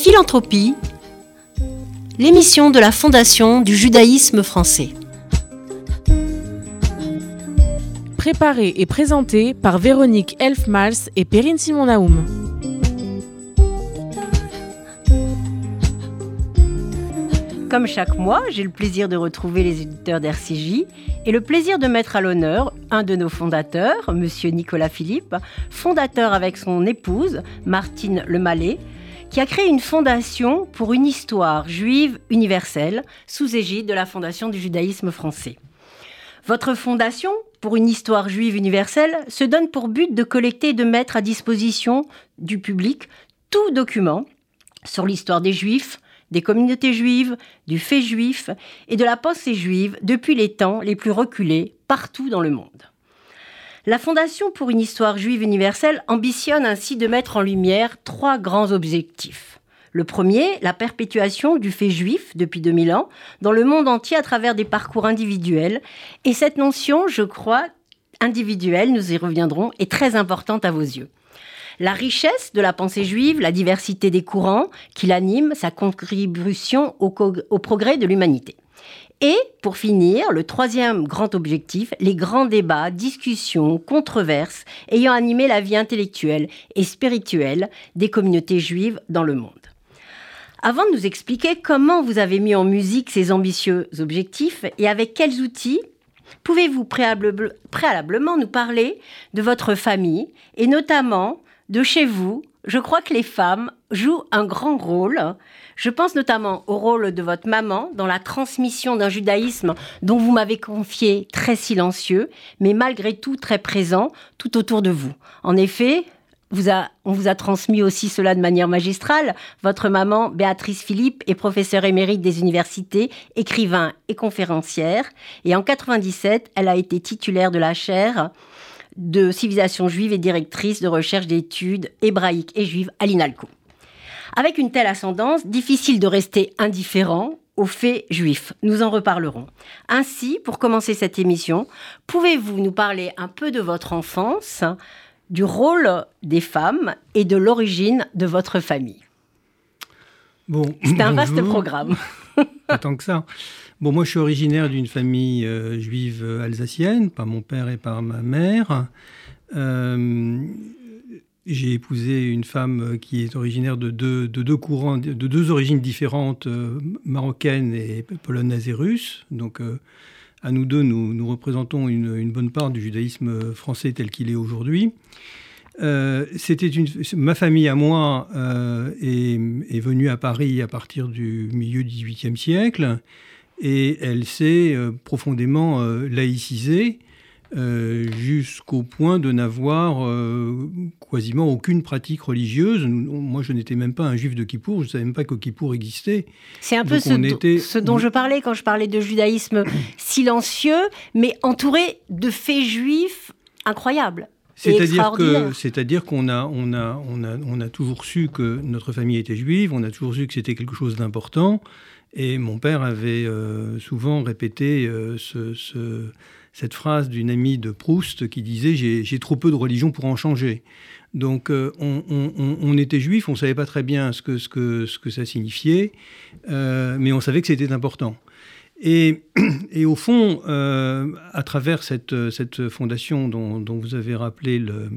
Philanthropie, l'émission de la Fondation du judaïsme français. Préparée et présentée par Véronique Elfmals et Perrine Simon-Naoum. Comme chaque mois, j'ai le plaisir de retrouver les éditeurs d'RCJ et le plaisir de mettre à l'honneur un de nos fondateurs, Monsieur Nicolas Philippe, fondateur avec son épouse, Martine Lemallet, qui a créé une fondation pour une histoire juive universelle sous égide de la Fondation du judaïsme français. Votre fondation pour une histoire juive universelle se donne pour but de collecter et de mettre à disposition du public tout document sur l'histoire des juifs, des communautés juives, du fait juif et de la pensée juive depuis les temps les plus reculés partout dans le monde. La Fondation pour une histoire juive universelle ambitionne ainsi de mettre en lumière trois grands objectifs. Le premier, la perpétuation du fait juif depuis 2000 ans dans le monde entier à travers des parcours individuels. Et cette notion, je crois, individuelle, nous y reviendrons, est très importante à vos yeux. La richesse de la pensée juive, la diversité des courants qui l'animent, sa contribution au, au progrès de l'humanité. Et pour finir, le troisième grand objectif, les grands débats, discussions, controverses ayant animé la vie intellectuelle et spirituelle des communautés juives dans le monde. Avant de nous expliquer comment vous avez mis en musique ces ambitieux objectifs et avec quels outils, pouvez-vous préalablement nous parler de votre famille et notamment de chez vous, je crois que les femmes jouent un grand rôle. Je pense notamment au rôle de votre maman dans la transmission d'un judaïsme dont vous m'avez confié très silencieux, mais malgré tout très présent tout autour de vous. En effet, on vous a transmis aussi cela de manière magistrale. Votre maman, Béatrice Philippe, est professeure émérite des universités, écrivain et conférencière. Et en 97, elle a été titulaire de la chaire de civilisation juive et directrice de recherche d'études hébraïques et juives à l'INALCO. Avec une telle ascendance, difficile de rester indifférent aux faits juifs. Nous en reparlerons. Ainsi, pour commencer cette émission, pouvez-vous nous parler un peu de votre enfance, du rôle des femmes et de l'origine de votre famille? Bon, C'est un vaste programme. Pas tant que ça. Bon, moi, je suis originaire d'une famille euh, juive alsacienne, par mon père et par ma mère. Euh, j'ai épousé une femme qui est originaire de deux, de deux courants, de deux origines différentes, euh, marocaine et polonaise et russe. Donc, à nous deux, nous, représentons une, bonne part du judaïsme français tel qu'il est aujourd'hui. c'était ma famille à moi est, est, venue à Paris à partir du milieu du XVIIIe siècle et elle s'est euh, profondément euh, laïcisée euh, jusqu'au point de n'avoir quasiment aucune pratique religieuse. Moi, je n'étais même pas un juif de Kippour, je ne savais même pas que Kippour existait. C'est un peu ce, dont je parlais quand je parlais de judaïsme silencieux, mais entouré de faits juifs incroyables. C'est-à-dire que, c'est-à-dire qu'on a, on a, on a, on a toujours su que notre famille était juive, on a toujours su que c'était quelque chose d'important. Et mon père avait euh, souvent répété euh, cette phrase d'une amie de Proust qui disait J'ai trop peu de religion pour en changer. Donc euh, on, était juif, on ne savait pas très bien ce que, ce que, ce que ça signifiait, mais on savait que c'était important. Et, et, au fond, à travers cette, cette fondation dont, dont, vous avez rappelé le,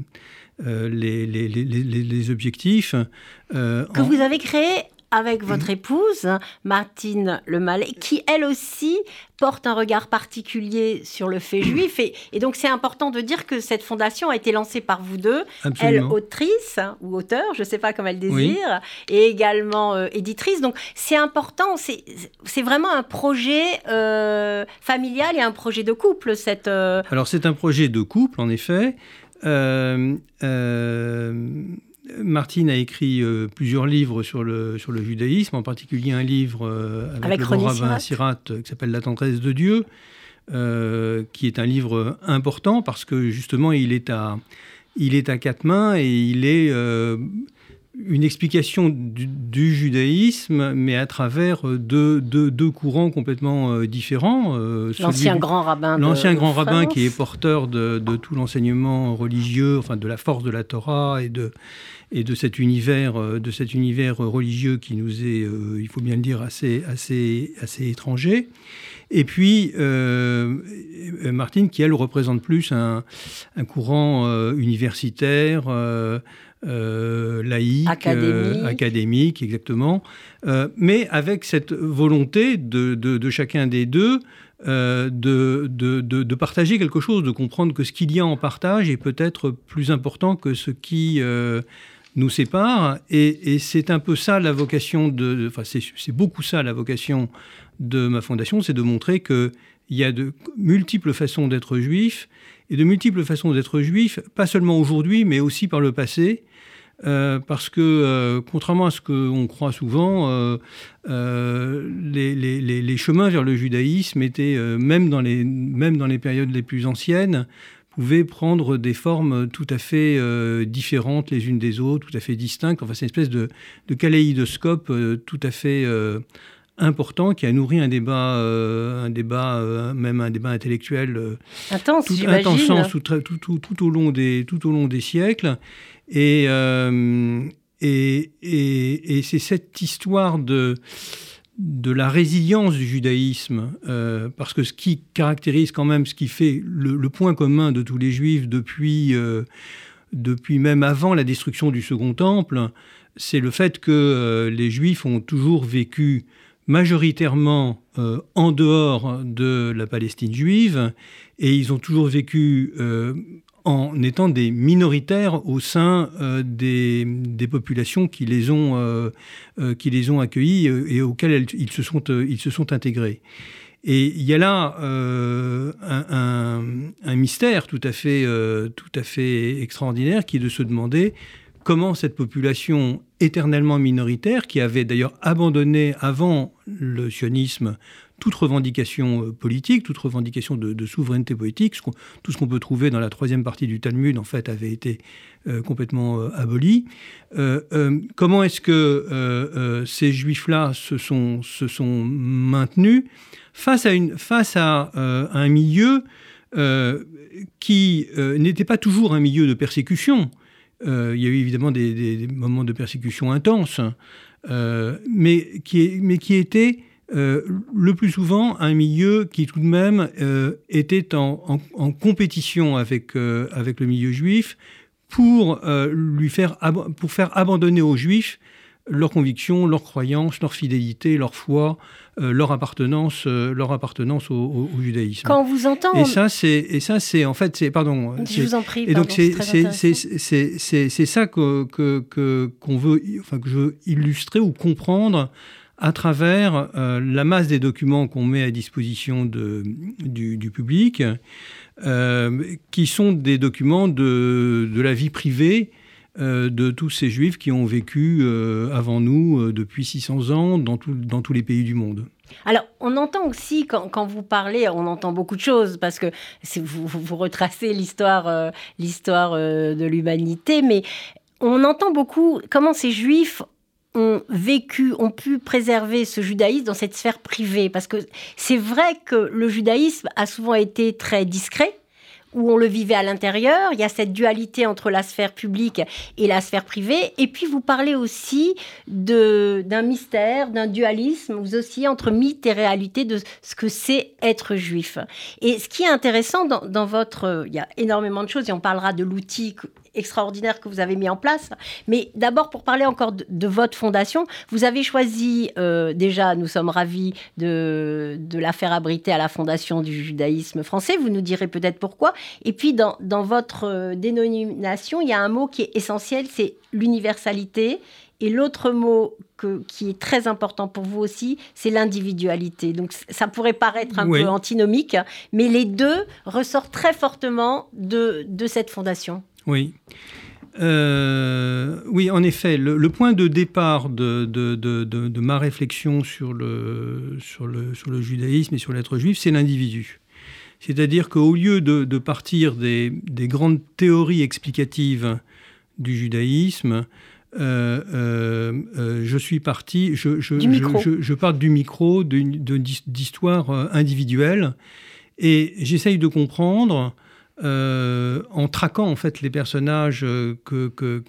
les, les, les, les, objectifs. que vous avez créé avec votre épouse, Martine Lemallet, qui elle aussi porte un regard particulier sur le fait juif. Et, donc c'est important de dire que cette fondation a été lancée par vous deux, elle autrice ou auteur, je ne sais pas comment elle désire, et également euh, éditrice. Donc c'est important, c'est vraiment un projet euh, familial et un projet de couple. Cette, euh, Alors c'est un projet de couple, en effet. Martine a écrit euh, plusieurs livres sur le, sur le judaïsme, en particulier un livre euh, avec, le grand rabbin Sirat euh, qui s'appelle La tendresse de Dieu, qui est un livre important parce que justement il est à, il est à quatre mains et il est une explication du, judaïsme, mais à travers deux, deux, courants complètement différents. l'ancien grand rabbin. L'ancien grand rabbin qui est porteur de, de tout l'enseignement religieux, enfin de la force de la Torah et de, et de cet univers, euh, de cet univers religieux qui nous est, euh, il faut bien le dire, assez, assez, assez étranger. Et puis, euh, Martine, qui elle représente plus un, courant universitaire, laïque, académique. exactement, mais avec cette volonté de, de, chacun des deux de, de, de, partager quelque chose, de comprendre que ce qu'il y a en partage est peut-être plus important que ce qui nous sépare. Et, c'est un peu ça la vocation de. Enfin, c'est beaucoup ça la vocation de ma fondation, c'est de montrer qu'il y a de multiples façons d'être juif et de multiples façons d'être juif, pas seulement aujourd'hui, mais aussi par le passé. Euh, parce que, euh, contrairement à ce qu'on croit souvent, euh, les, chemins vers le judaïsme étaient, même, dans les, même dans les périodes les plus anciennes, pouvaient prendre des formes tout à fait différentes les unes des autres, tout à fait distinctes. Enfin, c'est une espèce de, de kaléidoscope tout à fait important qui a nourri un débat, un débat même un débat intellectuel intense, tout, intense tout, tout, tout, au long des, tout au long des siècles. Et, et, et, et c'est cette histoire de de la résilience du judaïsme, euh, parce que ce qui caractérise quand même, ce qui fait le, point commun de tous les juifs depuis, euh, depuis même avant la destruction du Second Temple, c'est le fait que euh, les juifs ont toujours vécu majoritairement en dehors de la Palestine juive, et ils ont toujours vécu en étant des minoritaires au sein euh, des, populations qui les ont, euh, euh, qui les ont accueillis et auxquelles ils, se sont, ils se sont intégrés. Et il y a là un, un, mystère tout à, fait, tout à fait extraordinaire qui est de se demander comment cette population éternellement minoritaire, qui avait d'ailleurs abandonné avant le sionisme toute revendication euh, politique, toute revendication de, souveraineté politique, tout ce qu'on peut trouver dans la troisième partie du Talmud, en fait, avait été euh, complètement euh, aboli. comment est-ce que ces juifs-là se sont, maintenus face à un milieu qui n'était pas toujours un milieu de persécution il y a eu évidemment des, moments de persécution intenses, mais, qui, mais qui était euh, le plus souvent un milieu qui tout de même euh, était en, compétition avec, euh, le milieu juif pour, lui pour faire abandonner aux juifs leurs convictions, leurs croyances, leur fidélité, leur foi, leur appartenance, leur appartenance au, judaïsme. Quand on vous entend, et ça c'est et ça c'est en fait c'est pardon. Je vous en prie. Et donc c'est c'est ça que que qu'on veut enfin que je veux illustrer ou comprendre à travers euh, la masse des documents qu'on met à disposition de, du, public, euh, qui sont des documents de, de la vie privée euh, de tous ces juifs qui ont vécu avant nous depuis 600 ans dans, tous les pays du monde. Alors, on entend aussi, quand, vous parlez, on entend beaucoup de choses, parce que vous, vous, retracez l'histoire de l'humanité, mais on entend beaucoup comment ces juifs ont vécu, ont pu préserver ce judaïsme dans cette sphère privée. Parce que c'est vrai que le judaïsme a souvent été très discret, où on le vivait à l'intérieur. Il y a cette dualité entre la sphère publique et la sphère privée. Et puis vous parlez aussi d'un mystère, d'un dualisme, vous aussi entre mythe et réalité de ce que c'est être juif. Et ce qui est intéressant dans, dans votre... Il y a énormément de choses et on parlera de l'outil extraordinaire que vous avez mis en place. Mais d'abord, pour parler encore de, votre fondation, vous avez choisi, euh, déjà, nous sommes ravis de, de la faire abriter à la Fondation du judaïsme français. Vous nous direz peut-être pourquoi. Et puis, dans, dans votre euh, dénomination, il y a un mot qui est essentiel, c'est l'universalité. Et l'autre mot que, qui est très important pour vous aussi, c'est l'individualité. Donc ça pourrait paraître un peu antinomique, mais les deux ressortent très fortement de, de cette fondation. Oui. Euh, oui, en effet, le, point de départ de, de, ma réflexion sur le, sur, le, sur le judaïsme et sur l'être juif, c'est l'individu. C'est-à-dire qu'au lieu de, partir des, grandes théories explicatives du judaïsme, je suis parti, je, je, Du micro. je, pars du micro, euh, individuelles, et j'essaye de comprendre, euh, en traquant en fait les personnages euh, que,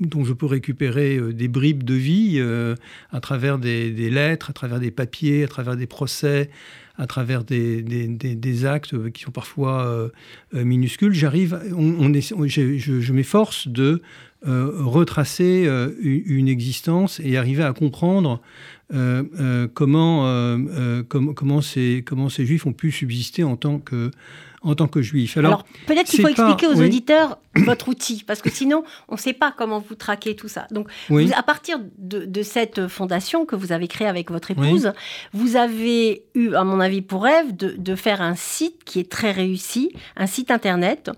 dont je peux récupérer euh, des bribes de vie à travers des, lettres, à travers des papiers, à travers des procès, à travers des, actes qui sont parfois minuscules. J'arrive, on, est- je, m'efforce de retracer une, existence et arriver à comprendre comment, com- comment, ces, comment ces juifs ont pu subsister en tant que, en tant que juifs. Alors, peut-être qu'il faut pas- expliquer aux oui. auditeurs votre outil, parce que sinon, on ne sait pas comment vous traquez tout ça. Donc, oui, vous- à partir de, de cette fondation que vous avez créée avec votre épouse, vous avez eu, à mon avis, pour rêve de, de faire un site qui est très réussi, un site internet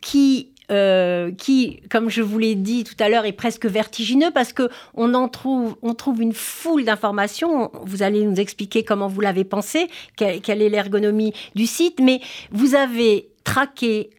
qui euh, qui, comme je vous l'ai dit tout à l'heure, est presque vertigineux parce que on en trouve, on trouve une foule d'informations. Vous allez nous expliquer comment vous l'avez pensé, quelle, quelle est l'ergonomie du site, mais vous avez traqué,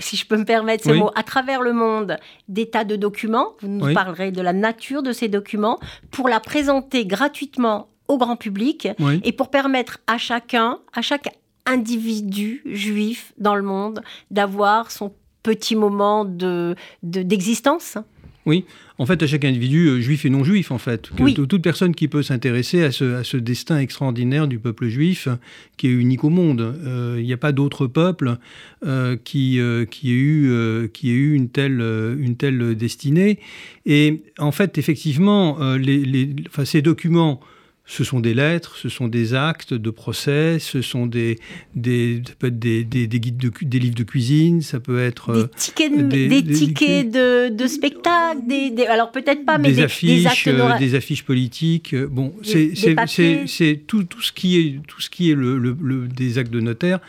si je peux me permettre ce Oui. mot, à travers le monde des tas de documents. Vous nous Oui. parlerez de la nature de ces documents pour la présenter gratuitement au grand public oui. et pour permettre à chacun, à chaque individu juif dans le monde, d'avoir son petit moment de de- d'existence. En fait, à chaque individu, euh, juif et non juif, en fait. Que Oui. Toute personne qui peut s'intéresser à ce, à ce destin extraordinaire du peuple juif, euh, qui est unique au monde. Euh, Il n'y a pas d'autre peuple euh, qui, euh, qui, ait eu, qui ait eu une telle, une telle destinée. Et en fait, effectivement, les, les- enfin, ces documents, ce sont des lettres, ce sont des actes de procès, ce sont des, des, ça peut être des, des, des guides de, des livres de cuisine, ça peut être... euh, Des tickets, de, des- des des- tickets de, de spectacle, des, alors peut-être pas, mais des, affiches, actes euh, des affiches politiques. euh, Bon, c'est tout, tout ce qui est tout ce qui est le, le- le- des actes de notaire.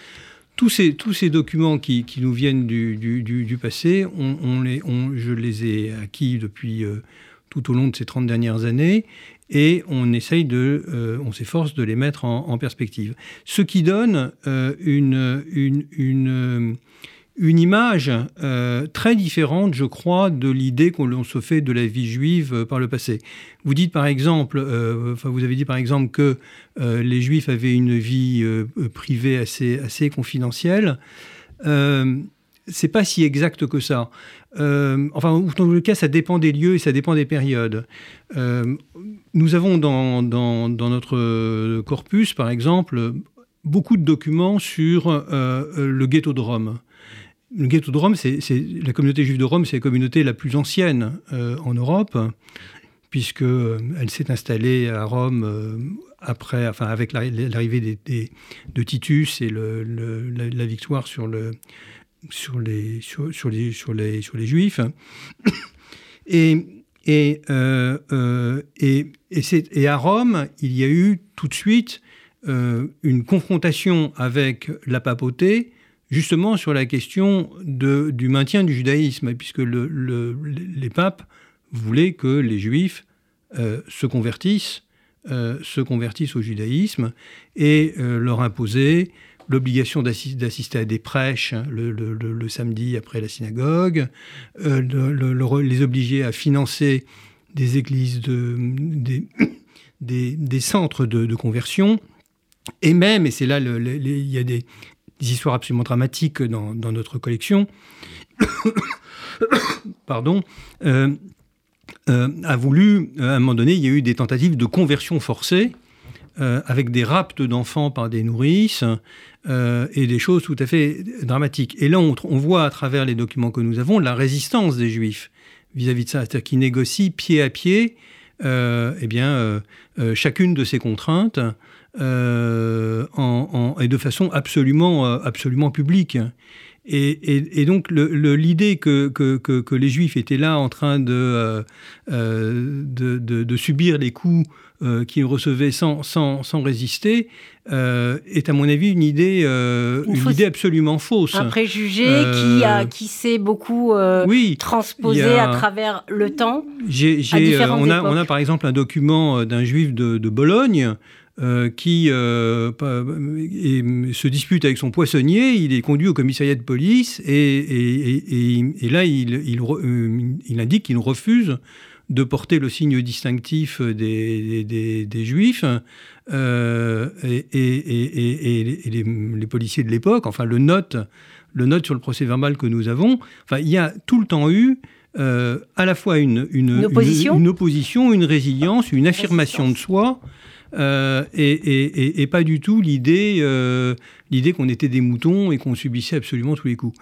Tous ces, tous ces documents qui, qui nous viennent du, du, du- du passé, on, on les, on- je les ai acquis depuis euh, tout au long de ces 30 dernières années et on essaye de, euh, on s'efforce de les mettre en, perspective. Ce qui donne euh, une, une, une, euh, image très différente, je crois, de l'idée qu'on se fait de la vie juive par le passé. Vous dites par exemple, enfin vous avez dit par exemple que les juifs avaient une vie privée assez, assez confidentielle. C'est pas si exact que ça. Euh, enfin, dans le cas, ça dépend des lieux et ça dépend des périodes. Euh, nous avons dans, notre corpus, par exemple, beaucoup de documents sur euh, le ghetto de Rome. Le ghetto de Rome, c'est la communauté juive de Rome, c'est la communauté la plus ancienne euh, en Europe, puisque euh, elle s'est installée à Rome euh, après, enfin, avec l'arri- l'arrivée de Titus et la victoire sur le sur les, juifs. Euh, euh, et, à Rome, il y a eu tout de suite euh, une confrontation avec la papauté, justement sur la question du maintien du judaïsme, puisque le, le- les papes voulaient que les juifs se convertissent, se convertissent au judaïsme et leur imposer l'obligation d'assi- d'assister à des prêches hein, le, le- le- samedi après la synagogue, euh, le- le- le- les obliger à financer des églises, de, des, des- centres de, conversion, et même, et c'est là, il y a des, des histoires absolument dramatiques dans, dans notre collection, pardon, euh, euh, a voulu, à un moment donné, il y a eu des tentatives de conversion forcée, euh, avec des rapts d'enfants par des nourrices euh, et des choses tout à fait dramatiques. Et là, on, voit à travers les documents que nous avons la résistance des Juifs vis-à-vis de ça, c'est-à-dire qu'ils négocient pied à pied euh, eh bien, euh, chacune de ces contraintes et de façon absolument, absolument publique. Et, donc l'idée que, les Juifs étaient là en train de- de subir les coups euh, qu'ils recevaient sans, sans, sans résister euh, est à mon avis une idée, euh, Une une fausse- idée absolument fausse. un préjugé Euh, qui, a, qui s'est beaucoup euh, oui, transposé a- à travers le temps. J'ai, à j'ai, euh, on, a, on a par exemple un document euh, d'un juif de, de Bologne euh, qui euh, et, se dispute avec son poissonnier. Il est conduit au commissariat de police et, et- et- là, il, euh, il indique qu'il refuse de porter le signe distinctif des, des, juifs. Euh, et, et, les, les, policiers de l'époque, enfin le note, le note sur le procès verbal que nous avons. Enfin, il y a tout le temps eu euh, à la fois une, une, opposition? Une, opposition. une résilience, une affirmation de soi, euh, et, et, pas du tout l'idée euh, l'idée qu'on était des moutons et qu'on subissait absolument tous les coups.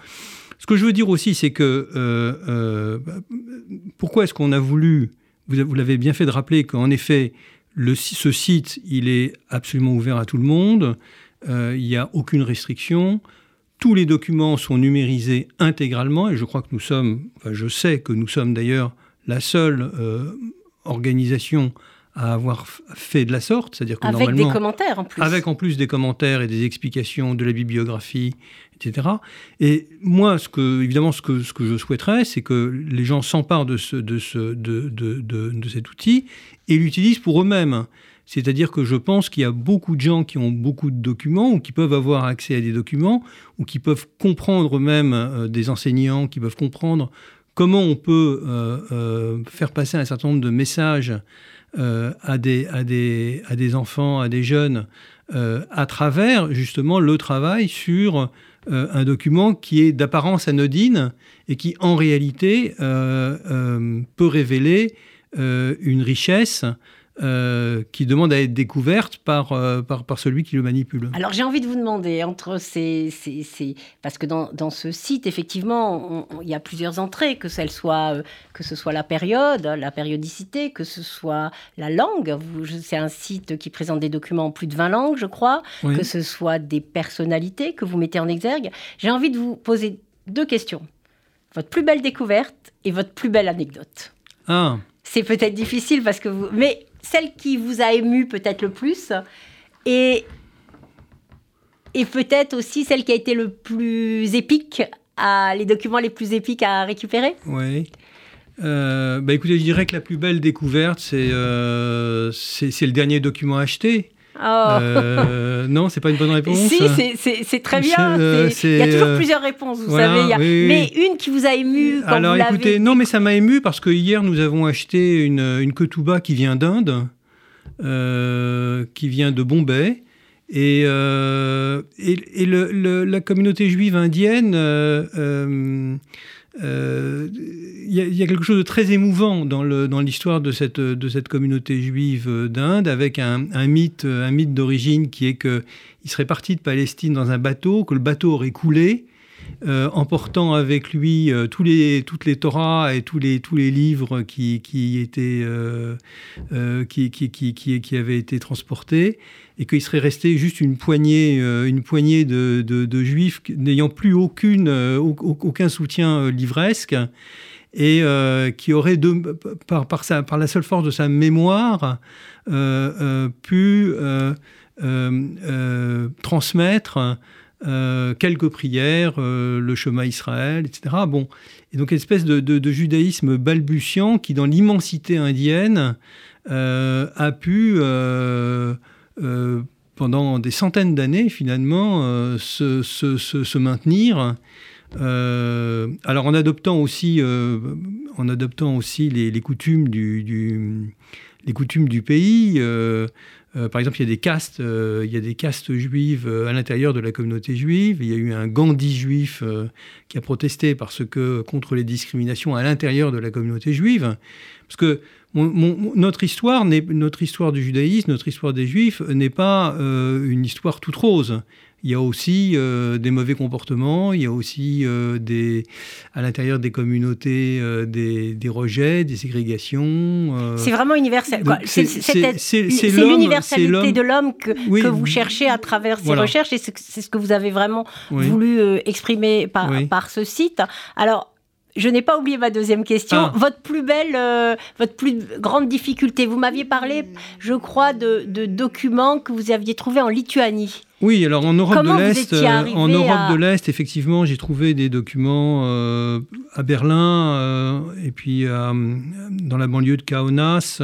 Ce que je veux dire aussi, c'est que pourquoi est-ce qu'on a voulu, vous, l'avez bien fait de rappeler qu'en effet, ce site, il est absolument ouvert à tout le monde, il n'y a aucune restriction, tous les documents sont numérisés intégralement et je crois que nous sommes, enfin je sais que nous sommes d'ailleurs la seule euh, organisation à avoir fait de la sorte, c'est-à-dire que avec des commentaires en plus, avec en plus des commentaires et des explications de la bibliographie, etc. Et moi, ce que évidemment, ce que ce que je souhaiterais, c'est que les gens s'emparent de ce de ce de, de, de, de cet outil et l'utilisent pour eux-mêmes. C'est-à-dire que je pense qu'il y a beaucoup de gens qui ont beaucoup de documents ou qui peuvent avoir accès à des documents ou qui peuvent comprendre même euh, des enseignants, qui peuvent comprendre comment on peut euh, euh, faire passer un certain nombre de messages à, des, à, des, enfants, à des jeunes, à travers justement le travail sur un document qui est d'apparence anodine et qui en réalité peut révéler une richesse euh, qui demande à être découverte par, euh, par, par, celui qui le manipule. Alors j'ai envie de vous demander, entre ces, ces, ces... parce que dans, dans, ce site, effectivement, il y a plusieurs entrées, que, celle soit, euh, que ce soit la période, la périodicité, que ce soit la langue. C'est un site qui présente des documents en plus de 20 langues, je crois, que ce soit des personnalités que vous mettez en exergue. J'ai envie de vous poser deux questions. Votre plus belle découverte et votre plus belle anecdote. Ah. C'est peut-être difficile parce que vous... Mais celle qui vous a ému peut-être le plus et, et peut-être aussi celle qui a été le plus épique, à, les documents les plus épiques à récupérer Oui. Euh, bah écoutez, je dirais que la plus belle découverte, c'est euh, le dernier document acheté. Oh. Euh, non, c'est pas une bonne réponse. Si, c'est très bien. Euh, il y a toujours plusieurs réponses, vous savez. Mais une qui vous a ému quand Alors, écoutez, non, mais ça m'a ému parce que hier nous avons acheté une, une ketouba qui vient d'Inde, euh, qui vient de Bombay. Et, et, le, la communauté juive indienne euh, il y, a quelque chose de très émouvant dans l'histoire de, cette, communauté juive d'Inde, avec un mythe d'origine qui est qu'il serait parti de Palestine dans un bateau, que le bateau aurait coulé, euh, emportant avec lui euh, toutes les Torahs et tous les, livres qui, étaient, euh, qui, avaient été transportés, et qu'il serait resté juste une poignée, de, juifs n'ayant plus aucun soutien livresque, et qui sa, par la seule force de sa mémoire, pu transmettre euh, quelques prières, euh, le chemin Israël, etc. Bon, et donc une espèce de, judaïsme balbutiant qui, dans l'immensité indienne, euh, a pu, pendant des centaines d'années, finalement, se, maintenir. alors en adoptant aussi, en adoptant aussi les coutumes du pays, euh, par exemple, il y a des castes, euh, il y a des castes juives euh, à l'intérieur de la communauté juive. Il y a eu un Gandhi juif qui a protesté parce que contre les discriminations à l'intérieur de la communauté juive. Parce que notre histoire, notre histoire du judaïsme, notre histoire des juifs n'est pas une histoire toute rose il y a aussi euh, des mauvais comportements, il y a aussi euh, des, à l'intérieur des communautés euh, des, rejets, des ségrégations. c'est vraiment universel. C'est l'universalité de l'homme que, que, vous cherchez à travers ces recherches et c'est ce que vous avez vraiment voulu exprimer par, par ce site. Alors, je n'ai pas oublié ma deuxième question. Ah. Votre plus belle, votre plus grande difficulté. Vous m'aviez parlé, je crois, de, de, documents que vous aviez trouvés en Lituanie. Oui, alors en Europe Comment de l'Est, euh, en Europe à- de l'Est, effectivement, j'ai trouvé des documents euh, à Berlin euh, et puis euh, dans la banlieue de Kaunas,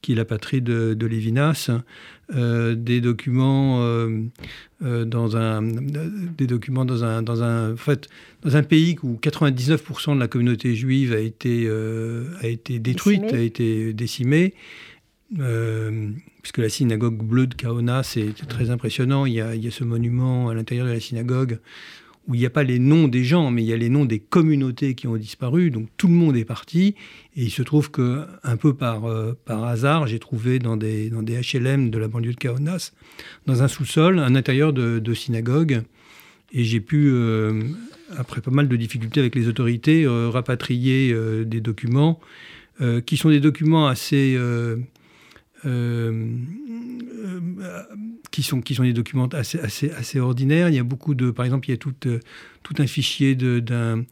qui est la patrie de, de Lévinas, des documents dans un des documents dans un dans un en fait dans un pays où 99% de la communauté juive a été a été détruite, Décimée. a été décimée. Euh, puisque la synagogue bleue de Kaunas, c'est très impressionnant. Il y, a, il y a ce monument à l'intérieur de la synagogue où il n'y a pas les noms des gens, mais il y a les noms des communautés qui ont disparu. Donc tout le monde est parti. Et il se trouve que, un peu par, euh, par hasard, j'ai trouvé dans des, dans des HLM de la banlieue de Kaunas, dans un sous-sol, un intérieur de, de synagogue. Et j'ai pu, euh, après pas mal de difficultés avec les autorités, euh, rapatrier des documents qui sont des documents assez. Euh, euh, qui sont qui sont des documents assez assez assez ordinaires. Il y a beaucoup de, par exemple, il y a tout euh, tout un fichier d'un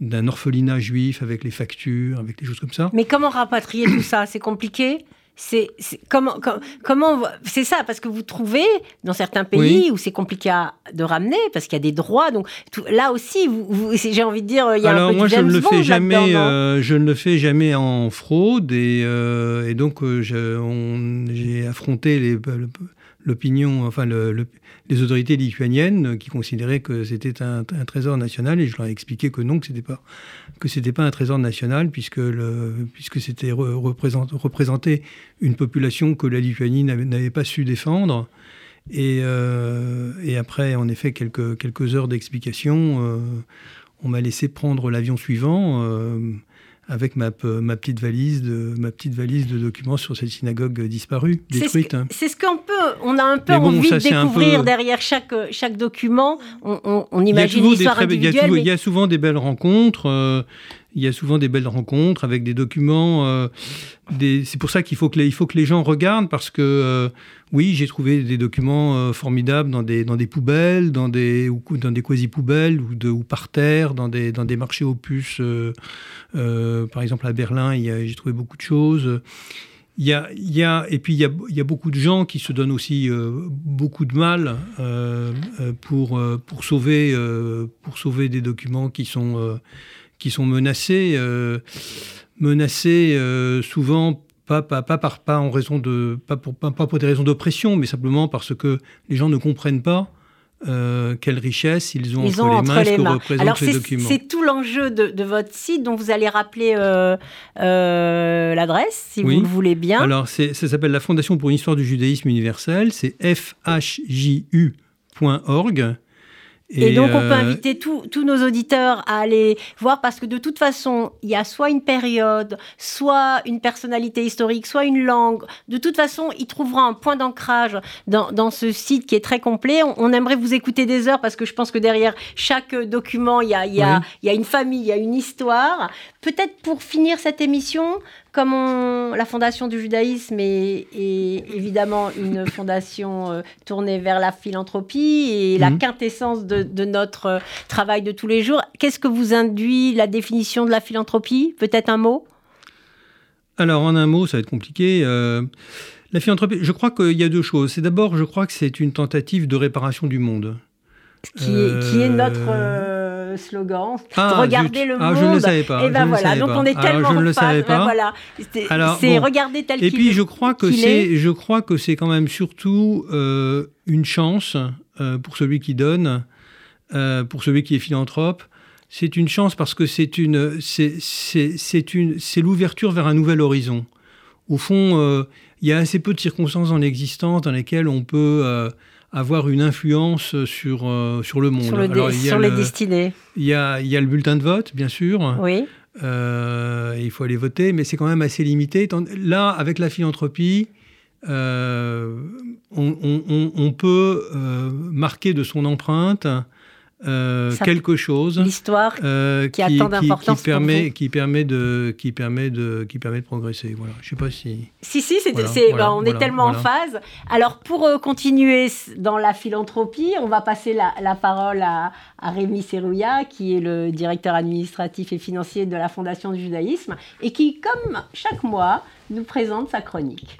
d'un orphelinat juif avec les factures, avec des choses comme ça. Mais comment rapatrier tout ça? C'est compliqué? C'est comment com- comment c'est ça parce que vous trouvez dans certains pays Oui. où c'est compliqué à- de ramener parce qu'il y a des droits donc tout- là aussi vous, j'ai envie de dire il y a Alors un peu moi du je ne le fais jamais, euh, je ne le fais jamais en fraude et, euh, et donc euh, j'ai affronté l'opinion, enfin le- le- les autorités lituaniennes qui considéraient que c'était un, trésor national et je leur ai expliqué que non, que c'était pas que c'était pas un trésor national puisque puisque c'était re- représent- représentait une population que la Lituanie n'avait pas su défendre. Et, euh, et après, en effet, quelques, quelques heures d'explication, euh, on m'a laissé prendre l'avion suivant euh, avec ma, pe- ma, petite valise de, ma petite valise de documents sur cette synagogue disparue, C'est ce détruite. hein. C'est ce qu'on peut, on a un peu bon, envie ça, de découvrir peu- derrière chaque, chaque document. On, imagine l'histoire y a il y a souvent des belles rencontres. euh, il y a souvent des belles rencontres avec des documents. euh, c'est pour ça qu'il faut que les, gens regardent parce que euh, oui, j'ai trouvé des documents euh, formidables dans des, poubelles, dans des, quasi-poubelles ou, par terre, dans des, marchés aux puces. par exemple, à Berlin, j'ai trouvé beaucoup de choses. Il y a, et puis il y, a, beaucoup de gens qui se donnent aussi beaucoup de mal pour, sauver, des documents qui sont, qui sont menacés, euh, menacés euh, souvent pas, pas, pas, par, pas, en raison de, pas, pour, pas, pas pour des raisons d'oppression, mais simplement parce que les gens ne comprennent pas euh, quelle richesse ils ont ils entre ont les entre mains, les ce que mains. représentent Alors ces documents. c'est tout l'enjeu de, de votre site dont vous allez rappeler euh, euh, l'adresse, si Oui. vous le voulez bien. Alors, c'est- ça s'appelle la Fondation pour une histoire du judaïsme universel. C'est fhju.org. Et, donc, on peut euh, inviter tous tous nos auditeurs à aller voir parce que de toute façon, il y a soit une période, soit une personnalité historique, soit une langue. De toute façon, il trouvera un point d'ancrage dans, dans ce site qui est très complet. On, on aimerait vous écouter des heures parce que je pense que derrière chaque document, il y a, il y a, Oui. il y a une famille, il y a une histoire. Peut-être pour finir cette émission, comme on- la Fondation du judaïsme est, est évidemment une fondation euh, tournée vers la philanthropie et la Mhm. quintessence de, de notre euh, travail de tous les jours, qu'est-ce que vous induit la définition de la philanthropie? Peut-être un mot? Alors, en un mot, ça va être compliqué. euh, la philanthropie, je crois qu'il y a deux choses. C'est d'abord, je crois que c'est une tentative de réparation du monde. qui, est, qui est notre slogan. Ah, Regardez zut. le Ah, monde. je ne le savais pas. Et je ben voilà, donc pas. on est Alors, tellement je ne en le savais Ben pas. voilà, c'est Alors, c'est bon. regarder tel Et qu'il puis je crois que c'est, je crois que c'est quand même surtout euh, une chance euh, pour celui qui donne, euh, pour celui qui est philanthrope. C'est une chance parce que c'est une, c'est, une, l'ouverture vers un nouvel horizon. Au fond, il y a assez peu de circonstances dans l'existence dans lesquelles on peut avoir une influence sur, euh, sur le monde. sur, le Alors, les le- destinées. il y a, il y a le bulletin de vote, bien sûr. Oui. Euh, il faut aller voter, mais c'est quand même assez limité. Là, avec la philanthropie, euh, on, on- on- on peut marquer de son empreinte euh, quelque chose L'histoire. euh, qui a tant d'importance pour permet, vous. qui permet de, qui permet de, qui permet de progresser. Voilà. Je sais pas si. Si, si, c'est, Voilà, c'est- voilà, bah, on est tellement en phase. Alors, pour euh, continuer dans la philanthropie, on va passer la, la parole à, à Rémi Serrouillat, qui est le directeur administratif et financier de la Fondation du judaïsme, et qui, comme chaque mois, nous présente sa chronique.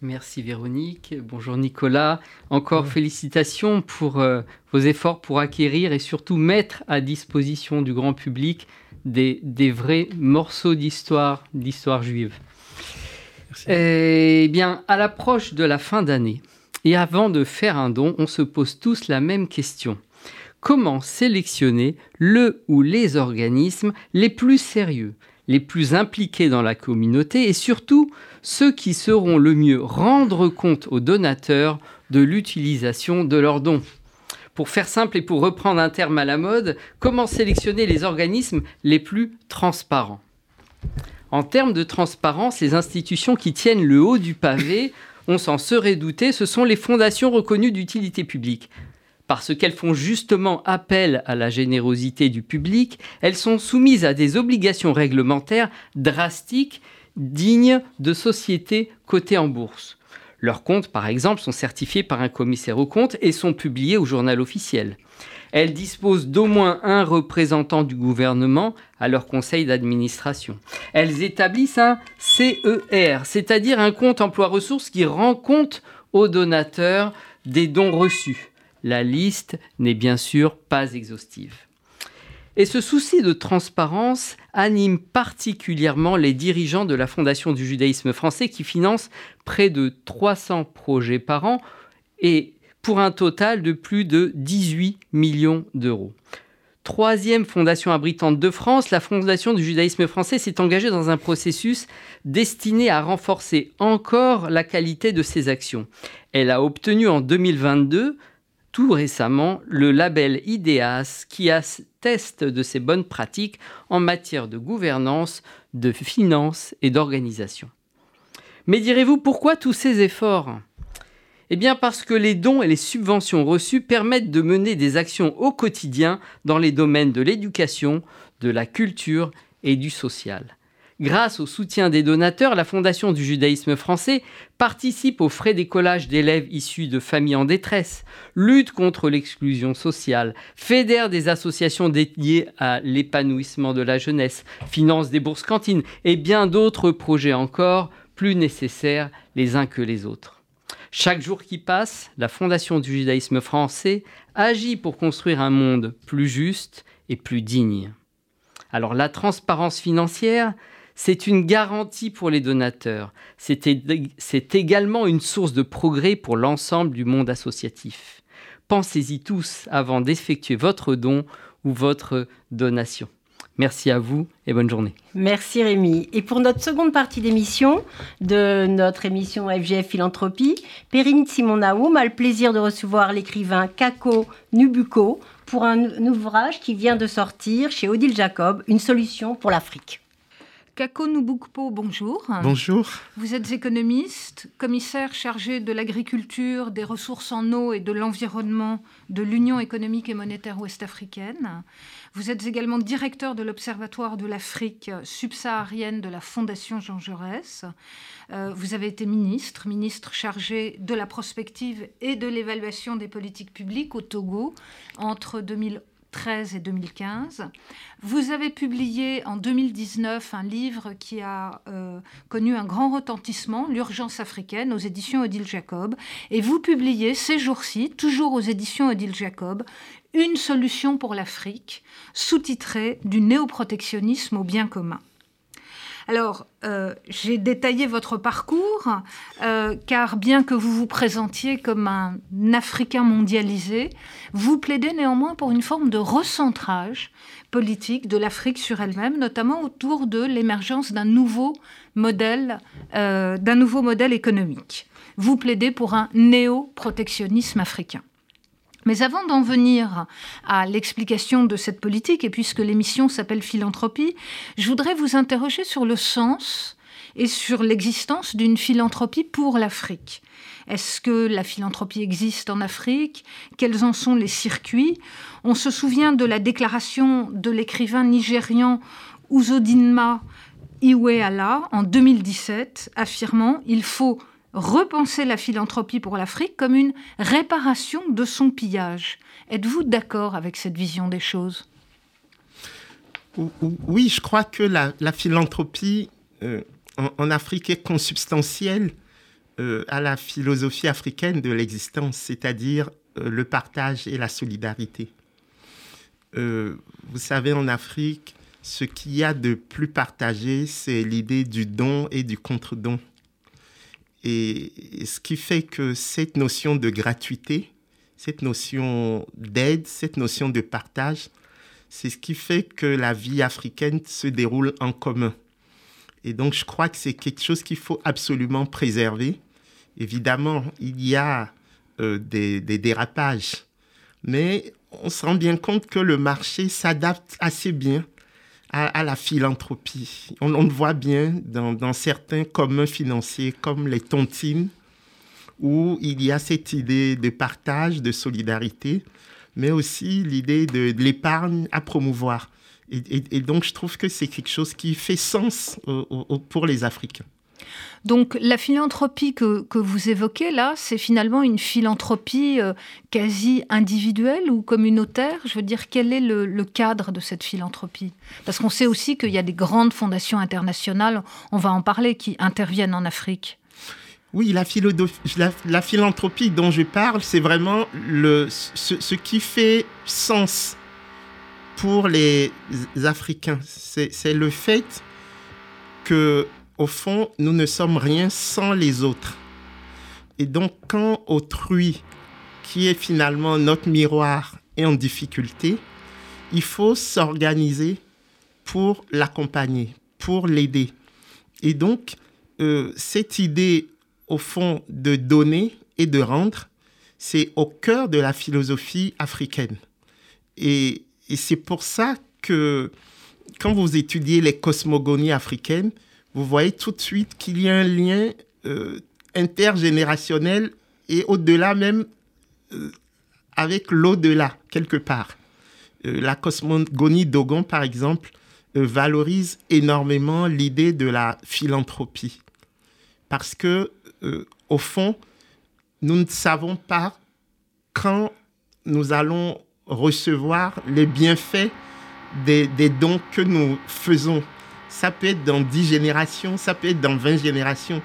Merci Véronique. Bonjour Nicolas. Encore félicitations pour euh, vos efforts pour acquérir et surtout mettre à disposition du grand public des, vrais morceaux d'histoire, d'histoire juive. Eh bien, à l'approche de la fin d'année, et avant de faire un don, on se pose tous la même question. Comment sélectionner le ou les organismes les plus sérieux, les plus impliqués dans la communauté et surtout ceux qui sauront le mieux rendre compte aux donateurs de l'utilisation de leurs dons. Pour faire simple et pour reprendre un terme à la mode, comment sélectionner les organismes les plus transparents? En termes de transparence, les institutions qui tiennent le haut du pavé, on s'en serait douté, ce sont les fondations reconnues d'utilité publique parce qu'elles font justement appel à la générosité du public, elles sont soumises à des obligations réglementaires drastiques, dignes de sociétés cotées en bourse. Leurs comptes, par exemple, sont certifiés par un commissaire aux comptes et sont publiés au journal officiel. Elles disposent d'au moins un représentant du gouvernement à leur conseil d'administration. Elles établissent un CER, c'est-à-dire un compte emploi-ressources qui rend compte aux donateurs des dons reçus. La liste n'est bien sûr pas exhaustive. Et ce souci de transparence anime particulièrement les dirigeants de la Fondation du judaïsme français qui finance près de 300 projets par an et pour un total de plus de 18 millions d'euros. Troisième fondation abritante de France, la Fondation du judaïsme français s'est engagée dans un processus destiné à renforcer encore la qualité de ses actions. Elle a obtenu en 2022 tout récemment le label IDEAS qui atteste de ses bonnes pratiques en matière de gouvernance, de finance et d'organisation. Mais direz-vous pourquoi tous ces efforts? Eh bien parce que les dons et les subventions reçues permettent de mener des actions au quotidien dans les domaines de l'éducation, de la culture et du social. Grâce au soutien des donateurs, la Fondation du judaïsme français participe aux frais d'écolage d'élèves issus de familles en détresse, lutte contre l'exclusion sociale, fédère des associations dédiées à l'épanouissement de la jeunesse, finance des bourses cantines et bien d'autres projets encore plus nécessaires les uns que les autres. Chaque jour qui passe, la Fondation du judaïsme français agit pour construire un monde plus juste et plus digne. Alors la transparence financière, c'est une garantie pour les donateurs. C'est également une source de progrès pour l'ensemble du monde associatif. Pensez-y tous avant d'effectuer votre don ou votre donation. Merci à vous et bonne journée. Merci Rémi. Et pour notre seconde partie d'émission, de notre émission FGF Philanthropie, Perrine Simon Naoum a le plaisir de recevoir l'écrivain Kako Nubuko pour un ouvrage qui vient de sortir chez Odile Jacob, Une solution pour l'Afrique. Kako Nubukpo, bonjour. Bonjour. Vous êtes économiste, commissaire chargé de l'agriculture, des ressources en eau et de l'environnement de l'Union économique et monétaire ouest-africaine. Vous êtes également directeur de l'Observatoire de l'Afrique subsaharienne de la Fondation Jean Jaurès. Euh, vous avez été ministre, ministre chargé de la prospective et de l'évaluation des politiques publiques au Togo entre 2011 2013 et 2015. Vous avez publié en 2019 un livre qui a euh, connu un grand retentissement, L'urgence africaine, aux éditions Odile Jacob. Et vous publiez ces jours-ci, toujours aux éditions Odile Jacob, Une solution pour l'Afrique, sous-titrée Du néoprotectionnisme au bien commun. Alors, euh, j'ai détaillé votre parcours, euh, car bien que vous vous présentiez comme un Africain mondialisé, vous plaidez néanmoins pour une forme de recentrage politique de l'Afrique sur elle-même, notamment autour de l'émergence d'un nouveau modèle, euh, d'un nouveau modèle économique. Vous plaidez pour un néo-protectionnisme africain. Mais avant d'en venir à l'explication de cette politique, et puisque l'émission s'appelle Philanthropie, je voudrais vous interroger sur le sens et sur l'existence d'une philanthropie pour l'Afrique. Est-ce que la philanthropie existe en Afrique? Quels en sont les circuits? On se souvient de la déclaration de l'écrivain nigérian Uzodinma Iweala en 2017, affirmant Il faut repenser la philanthropie pour l'Afrique comme une réparation de son pillage. Êtes-vous d'accord avec cette vision des choses? Oui, je crois que la, philanthropie euh, en, Afrique est consubstantielle euh, à la philosophie africaine de l'existence, c'est-à-dire euh, le partage et la solidarité. Vous savez, en Afrique, ce qu'il y a de plus partagé, c'est l'idée du don et du contre-don. Et, ce qui fait que cette notion de gratuité, cette notion d'aide, cette notion de partage, c'est ce qui fait que la vie africaine se déroule en commun. Et donc, je crois que c'est quelque chose qu'il faut absolument préserver. Évidemment, il y a euh, des, dérapages, mais on se rend bien compte que le marché s'adapte assez bien à, la philanthropie. On, le voit bien dans, certains communs financiers comme les tontines, où il y a cette idée de partage, de solidarité, mais aussi l'idée de, l'épargne à promouvoir. Et, donc, je trouve que c'est quelque chose qui fait sens pour les Africains. Donc la philanthropie que, vous évoquez là, c'est finalement une philanthropie euh, quasi individuelle ou communautaire Je veux dire, quel est le, cadre de cette philanthropie? Parce qu'on sait aussi qu'il y a des grandes fondations internationales, on va en parler, qui interviennent en Afrique. Oui, la, la, philanthropie dont je parle, c'est vraiment le, ce, qui fait sens pour les Africains. C'est le fait que au fond, nous ne sommes rien sans les autres. Et donc, quand autrui, qui est finalement notre miroir, est en difficulté, il faut s'organiser pour l'accompagner, pour l'aider. Et donc, euh, cette idée, au fond, de donner et de rendre, c'est au cœur de la philosophie africaine. Et, et c'est pour ça que quand vous étudiez les cosmogonies africaines, vous voyez tout de suite qu'il y a un lien euh, intergénérationnel et au-delà même euh, avec l'au-delà, quelque part. Euh, la cosmogonie Dogon, par exemple, valorise énormément l'idée de la philanthropie. Parce que, au fond, nous ne savons pas quand nous allons recevoir les bienfaits des, des dons que nous faisons ça peut être dans 10 générations, ça peut être dans 20 générations.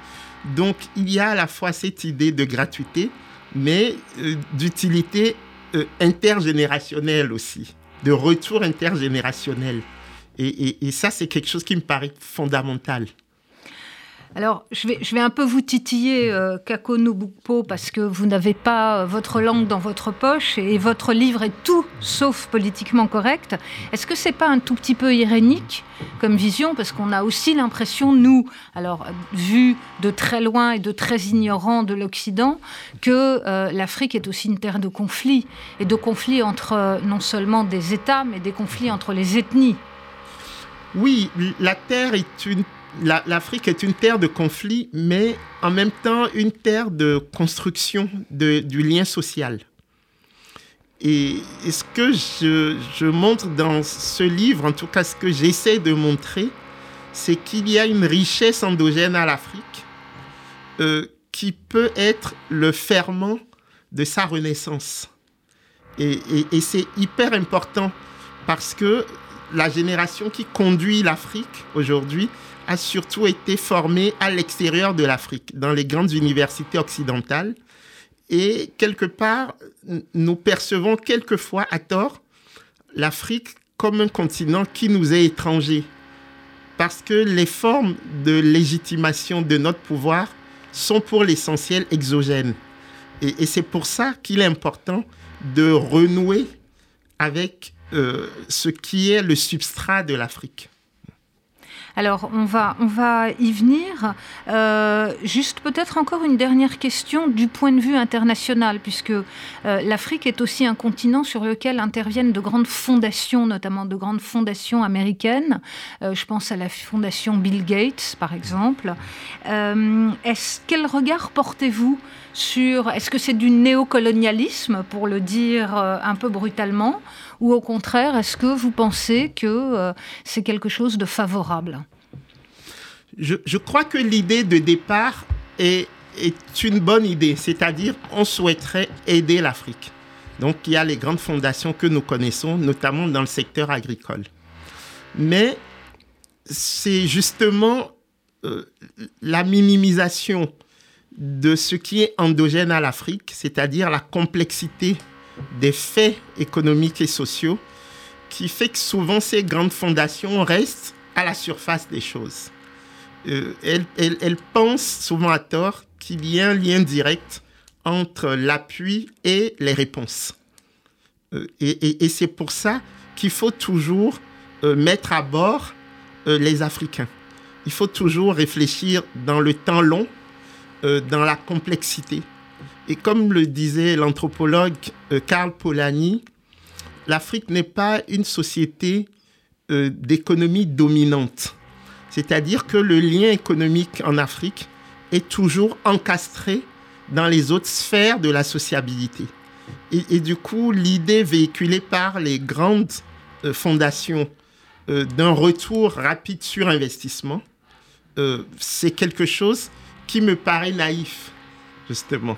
Donc, il y a à la fois cette idée de gratuité, mais euh, d'utilité euh, intergénérationnelle aussi, de retour intergénérationnel. et ça, c'est quelque chose qui me paraît fondamental. Alors, je vais, un peu vous titiller, euh, Kako parce que vous n'avez pas euh, votre langue dans votre poche et votre livre est tout sauf politiquement correct. Est-ce que c'est pas un tout petit peu irénique comme vision? Parce qu'on a aussi l'impression, nous, alors vu de très loin et de très ignorant de l'Occident, que euh, l'Afrique est aussi une terre de conflits, et de conflits entre euh, non seulement des États, mais des conflits entre les ethnies. Oui, la Terre est une l'Afrique est une terre de conflit, mais en même temps une terre de construction du lien social. Et, ce que je, montre dans ce livre, en tout cas ce que j'essaie de montrer, c'est qu'il y a une richesse endogène à l'Afrique euh, qui peut être le ferment de sa renaissance. et c'est hyper important parce que la génération qui conduit l'Afrique aujourd'hui, a surtout été formé à l'extérieur de l'Afrique, dans les grandes universités occidentales. Et quelque part, nous percevons quelquefois à tort l'Afrique comme un continent qui nous est étranger. Parce que les formes de légitimation de notre pouvoir sont pour l'essentiel exogènes. Et, c'est pour ça qu'il est important de renouer avec euh, ce qui est le substrat de l'Afrique. Alors, on va, on va y venir. Euh, juste peut-être encore une dernière question du point de vue international, puisque euh, l'Afrique est aussi un continent sur lequel interviennent de grandes fondations, notamment de grandes fondations américaines. Euh, je pense à la fondation Bill Gates, par exemple. est-ce, quel regard portez-vous sur... Est-ce que c'est du néocolonialisme, pour le dire un peu brutalement ou au contraire, est-ce que vous pensez que euh, c'est quelque chose de favorable? Je, crois que l'idée de départ est, une bonne idée, c'est-à-dire on souhaiterait aider l'Afrique. Donc il y a les grandes fondations que nous connaissons, notamment dans le secteur agricole. Mais c'est justement euh, la minimisation de ce qui est endogène à l'Afrique, c'est-à-dire la complexité des faits économiques et sociaux, qui fait que souvent ces grandes fondations restent à la surface des choses. Euh, elles, pensent souvent à tort qu'il y a un lien direct entre l'appui et les réponses. Euh, et, c'est pour ça qu'il faut toujours euh, mettre à bord les Africains. Il faut toujours réfléchir dans le temps long, dans la complexité. Et comme le disait l'anthropologue Karl Polanyi, l'Afrique n'est pas une société d'économie dominante. C'est-à-dire que le lien économique en Afrique est toujours encastré dans les autres sphères de la sociabilité. Et, du coup, l'idée véhiculée par les grandes euh, fondations euh, d'un retour rapide sur investissement, euh, c'est quelque chose qui me paraît naïf, justement.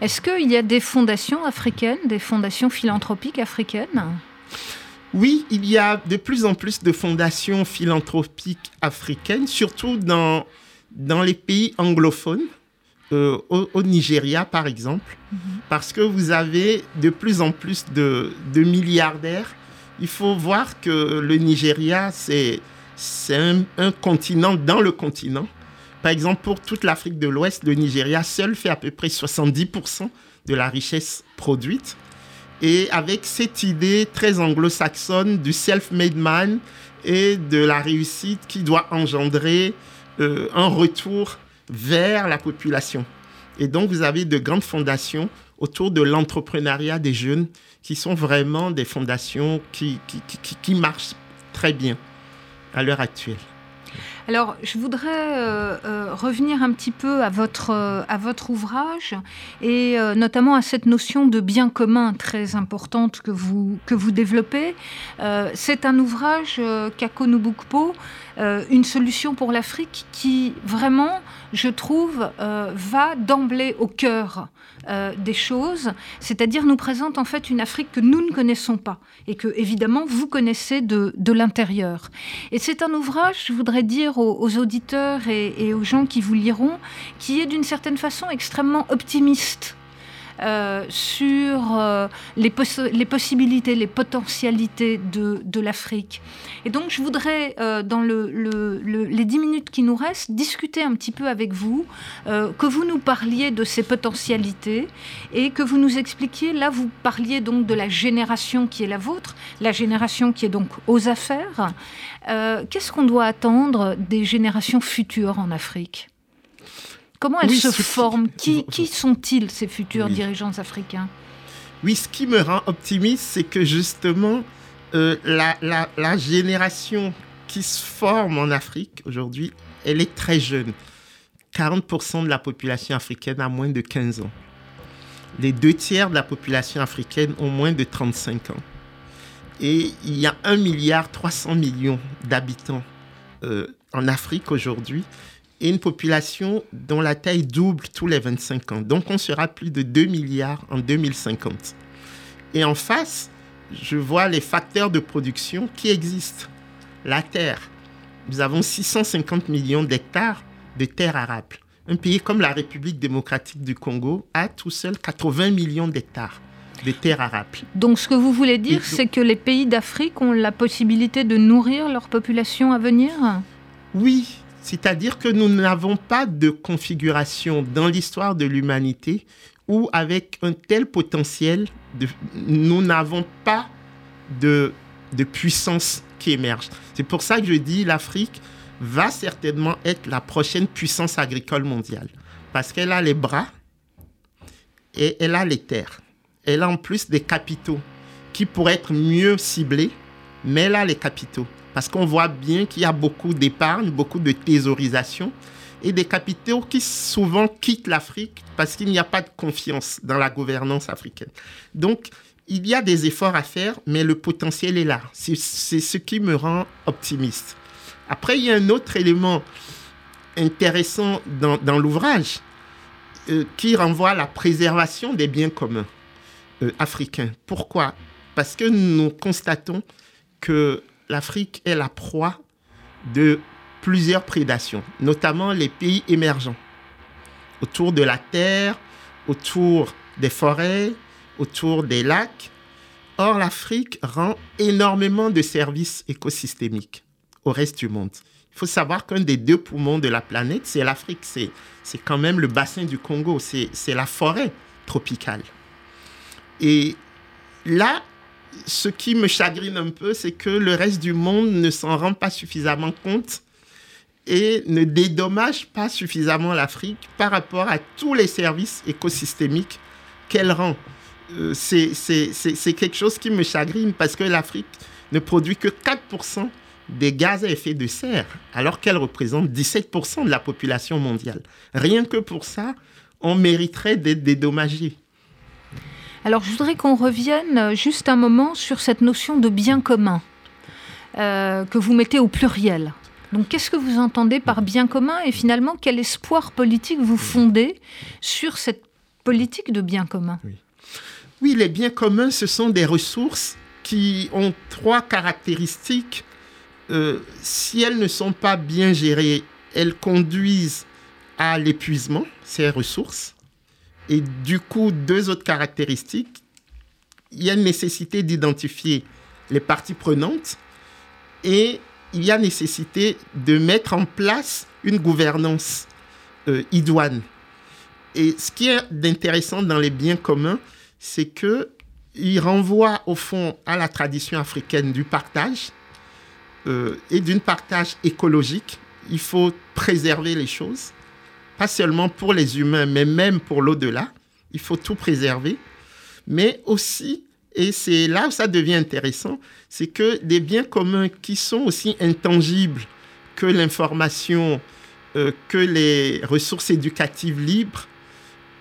Est-ce qu'il y a des fondations africaines, des fondations philanthropiques africaines? Oui, il y a de plus en plus de fondations philanthropiques africaines, surtout dans, dans les pays anglophones. Euh, au, Nigeria, par exemple, mhm. parce que vous avez de plus en plus de, milliardaires. Il faut voir que le Nigeria, c'est un, un, continent dans le continent. Par exemple, pour toute l'Afrique de l'Ouest, le Nigeria seul fait à peu près 70% de la richesse produite. Et avec cette idée très anglo-saxonne du self-made man et de la réussite qui doit engendrer euh, un retour vers la population. Et donc, vous avez de grandes fondations autour de l'entrepreneuriat des jeunes qui sont vraiment des fondations qui, qui, qui, qui marchent très bien à l'heure actuelle. Alors, je voudrais euh, euh, revenir un petit peu à votre, euh, ouvrage et notamment à cette notion de bien commun très importante que vous, que vous développez. C'est un ouvrage, Kako Nubukpo, une solution pour l'Afrique qui vraiment, je trouve, va d'emblée au cœur euh, des choses, c'est-à-dire nous présente en fait une Afrique que nous ne connaissons pas et que évidemment vous connaissez de, l'intérieur. Et c'est un ouvrage, je voudrais dire aux, auditeurs et, aux gens qui vous liront, qui est d'une certaine façon extrêmement optimiste euh, sur euh, les, les, possibilités, les potentialités de, de l'Afrique. Et donc, je voudrais, euh, dans le, les dix minutes qui nous restent, discuter un petit peu avec vous, que vous nous parliez de ces potentialités et que vous nous expliquiez, là, vous parliez donc de la génération qui est la vôtre, la génération qui est donc aux affaires. Qu'est-ce qu'on doit attendre des générations futures en Afrique? Comment elles se forment qui, sont-ils, ces futurs dirigeants africains Oui, ce qui me rend optimiste, c'est que justement, euh, la, génération qui se forme en Afrique aujourd'hui, elle est très jeune. 40% de la population africaine a moins de 15 ans. Les deux tiers de la population africaine ont moins de 35 ans. Et il y a 1 milliard 300 millions d'habitants euh, en Afrique aujourd'hui et une population dont la taille double tous les 25 ans. Donc on sera plus de 2 milliards en 2050. Et en face, je vois les facteurs de production qui existent. La terre. Nous avons 650 millions d'hectares de terre arable. Un pays comme la République démocratique du Congo a tout seul 80 millions d'hectares de terre arable. Donc ce que vous voulez dire, c'est que les pays d'Afrique ont la possibilité de nourrir leur population à venir? Oui, c'est-à-dire que nous n'avons pas de configuration dans l'histoire de l'humanité où, avec un tel potentiel, nous n'avons pas de, puissance qui émerge. C'est pour ça que je dis l'Afrique va certainement être la prochaine puissance agricole mondiale. Parce qu'elle a les bras et elle a les terres. Elle a en plus des capitaux qui pourraient être mieux ciblés, mais elle a les capitaux parce qu'on voit bien qu'il y a beaucoup d'épargne, beaucoup de thésaurisation et des capitaux qui souvent quittent l'Afrique parce qu'il n'y a pas de confiance dans la gouvernance africaine. Donc, il y a des efforts à faire, mais le potentiel est là. C'est ce qui me rend optimiste. Après, il y a un autre élément intéressant dans, l'ouvrage euh, qui renvoie à la préservation des biens communs euh, africains. Pourquoi? Parce que nous constatons que l'Afrique est la proie de plusieurs prédations, notamment les pays émergents. autour de la terre, autour des forêts, autour des lacs. Or, l'Afrique rend énormément de services écosystémiques au reste du monde. Il faut savoir qu'un des deux poumons de la planète, c'est l'Afrique. C'est, c'est quand même le bassin du Congo, c'est, c'est la forêt tropicale. Et là, ce qui me chagrine un peu, c'est que le reste du monde ne s'en rend pas suffisamment compte et ne dédommage pas suffisamment l'Afrique par rapport à tous les services écosystémiques qu'elle rend. Euh, c'est, quelque chose qui me chagrine parce que l'Afrique ne produit que 4% des gaz à effet de serre, alors qu'elle représente 17% de la population mondiale. Rien que pour ça, on mériterait d'être dédommagé. Alors je voudrais qu'on revienne juste un moment sur cette notion de bien commun euh, que vous mettez au pluriel. Donc qu'est-ce que vous entendez par bien commun et finalement quel espoir politique vous fondez sur cette politique de bien commun? Oui. oui, les biens communs, ce sont des ressources qui ont trois caractéristiques euh, si elles ne sont pas bien gérées, elles conduisent à l'épuisement, ces ressources. Et du coup, deux autres caractéristiques. Il y a une nécessité d'identifier les parties prenantes et il y a nécessité de mettre en place une gouvernance euh, idoine. Et ce qui est intéressant dans les biens communs, c'est que il renvoie au fond à la tradition africaine du partage, euh, et d'une partage écologique. Il faut préserver les choses, pas seulement pour les humains, mais même pour l'au-delà. Il faut tout préserver, mais aussi, et c'est là où ça devient intéressant, c'est que des biens communs qui sont aussi intangibles que l'information, euh, que les ressources éducatives libres,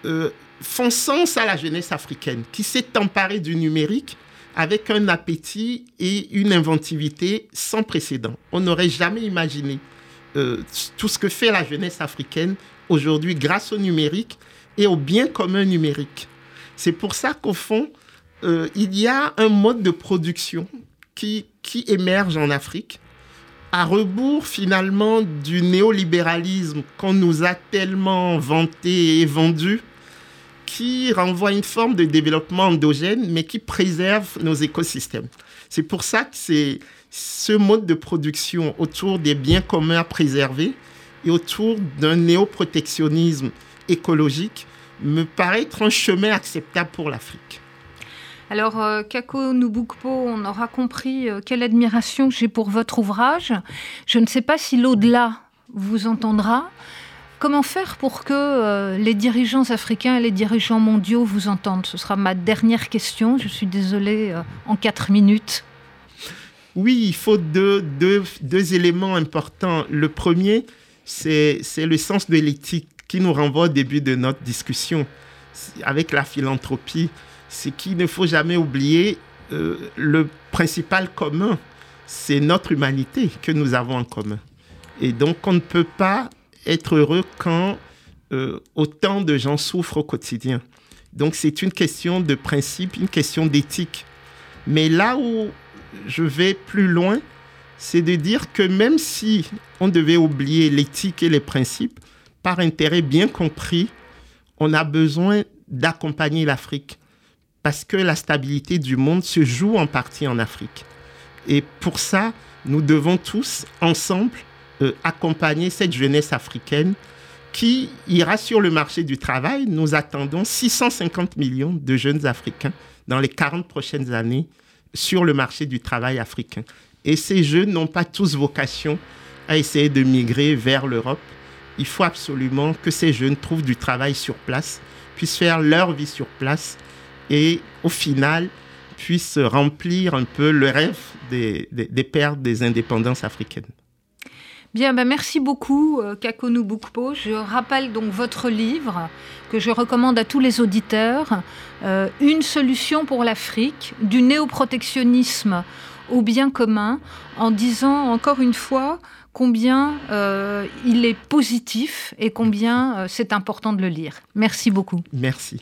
euh, font sens à la jeunesse africaine qui s'est emparée du numérique avec un appétit et une inventivité sans précédent. On n'aurait jamais imaginé euh, tout ce que fait la jeunesse africaine aujourd'hui grâce au numérique et au bien commun numérique. C'est pour ça qu'au fond, euh, il y a un mode de production qui, qui émerge en Afrique, à rebours finalement du néolibéralisme qu'on nous a tellement vanté et vendu qui renvoie une forme de développement endogène, mais qui préserve nos écosystèmes. C'est pour ça que c'est ce mode de production autour des biens communs à préserver et autour d'un néoprotectionnisme écologique me paraît être un chemin acceptable pour l'Afrique. Alors, euh, Kako Nubukpo, on aura compris euh, quelle admiration j'ai pour votre ouvrage. Je ne sais pas si l'au-delà vous entendra. Comment faire pour que euh, les dirigeants africains et les dirigeants mondiaux vous entendent? Ce sera ma dernière question. Je suis désolée, en quatre minutes. Oui, il faut deux, deux, deux éléments importants. Le premier, c'est le sens de l'éthique qui nous renvoie au début de notre discussion avec la philanthropie. C'est qu'il ne faut jamais oublier euh, le principal commun, c'est notre humanité que nous avons en commun. Et donc, on ne peut pas être heureux quand euh, autant de gens souffrent au quotidien. Donc c'est une question de principe, une question d'éthique. Mais là où je vais plus loin, c'est de dire que même si on devait oublier l'éthique et les principes, par intérêt bien compris, on a besoin d'accompagner l'Afrique parce que la stabilité du monde se joue en partie en Afrique. Et pour ça, nous devons tous, ensemble, euh, accompagner cette jeunesse africaine qui ira sur le marché du travail. Nous attendons 650 millions de jeunes Africains dans les 40 prochaines années sur le marché du travail africain. Et ces jeunes n'ont pas tous vocation à essayer de migrer vers l'Europe. Il faut absolument que ces jeunes trouvent du travail sur place, puissent faire leur vie sur place et au final puissent remplir un peu le rêve des, des, des pères des indépendances africaines. Bien, ben merci beaucoup, euh, Kakonu Bukpo. Je rappelle donc votre livre que je recommande à tous les auditeurs, euh, Une solution pour l'Afrique, du néoprotectionnisme au bien commun, en disant encore une fois combien euh, il est positif et combien euh, c'est important de le lire. Merci beaucoup. Merci.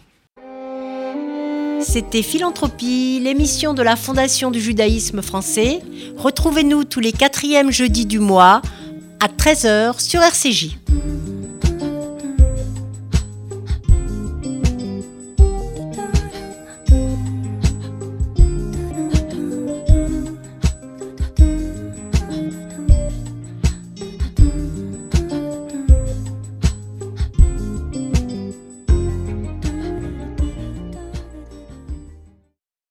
C'était Philanthropie, l'émission de la Fondation du judaïsme français. Retrouvez-nous tous les quatrièmes jeudis du mois à 13h sur RCJ.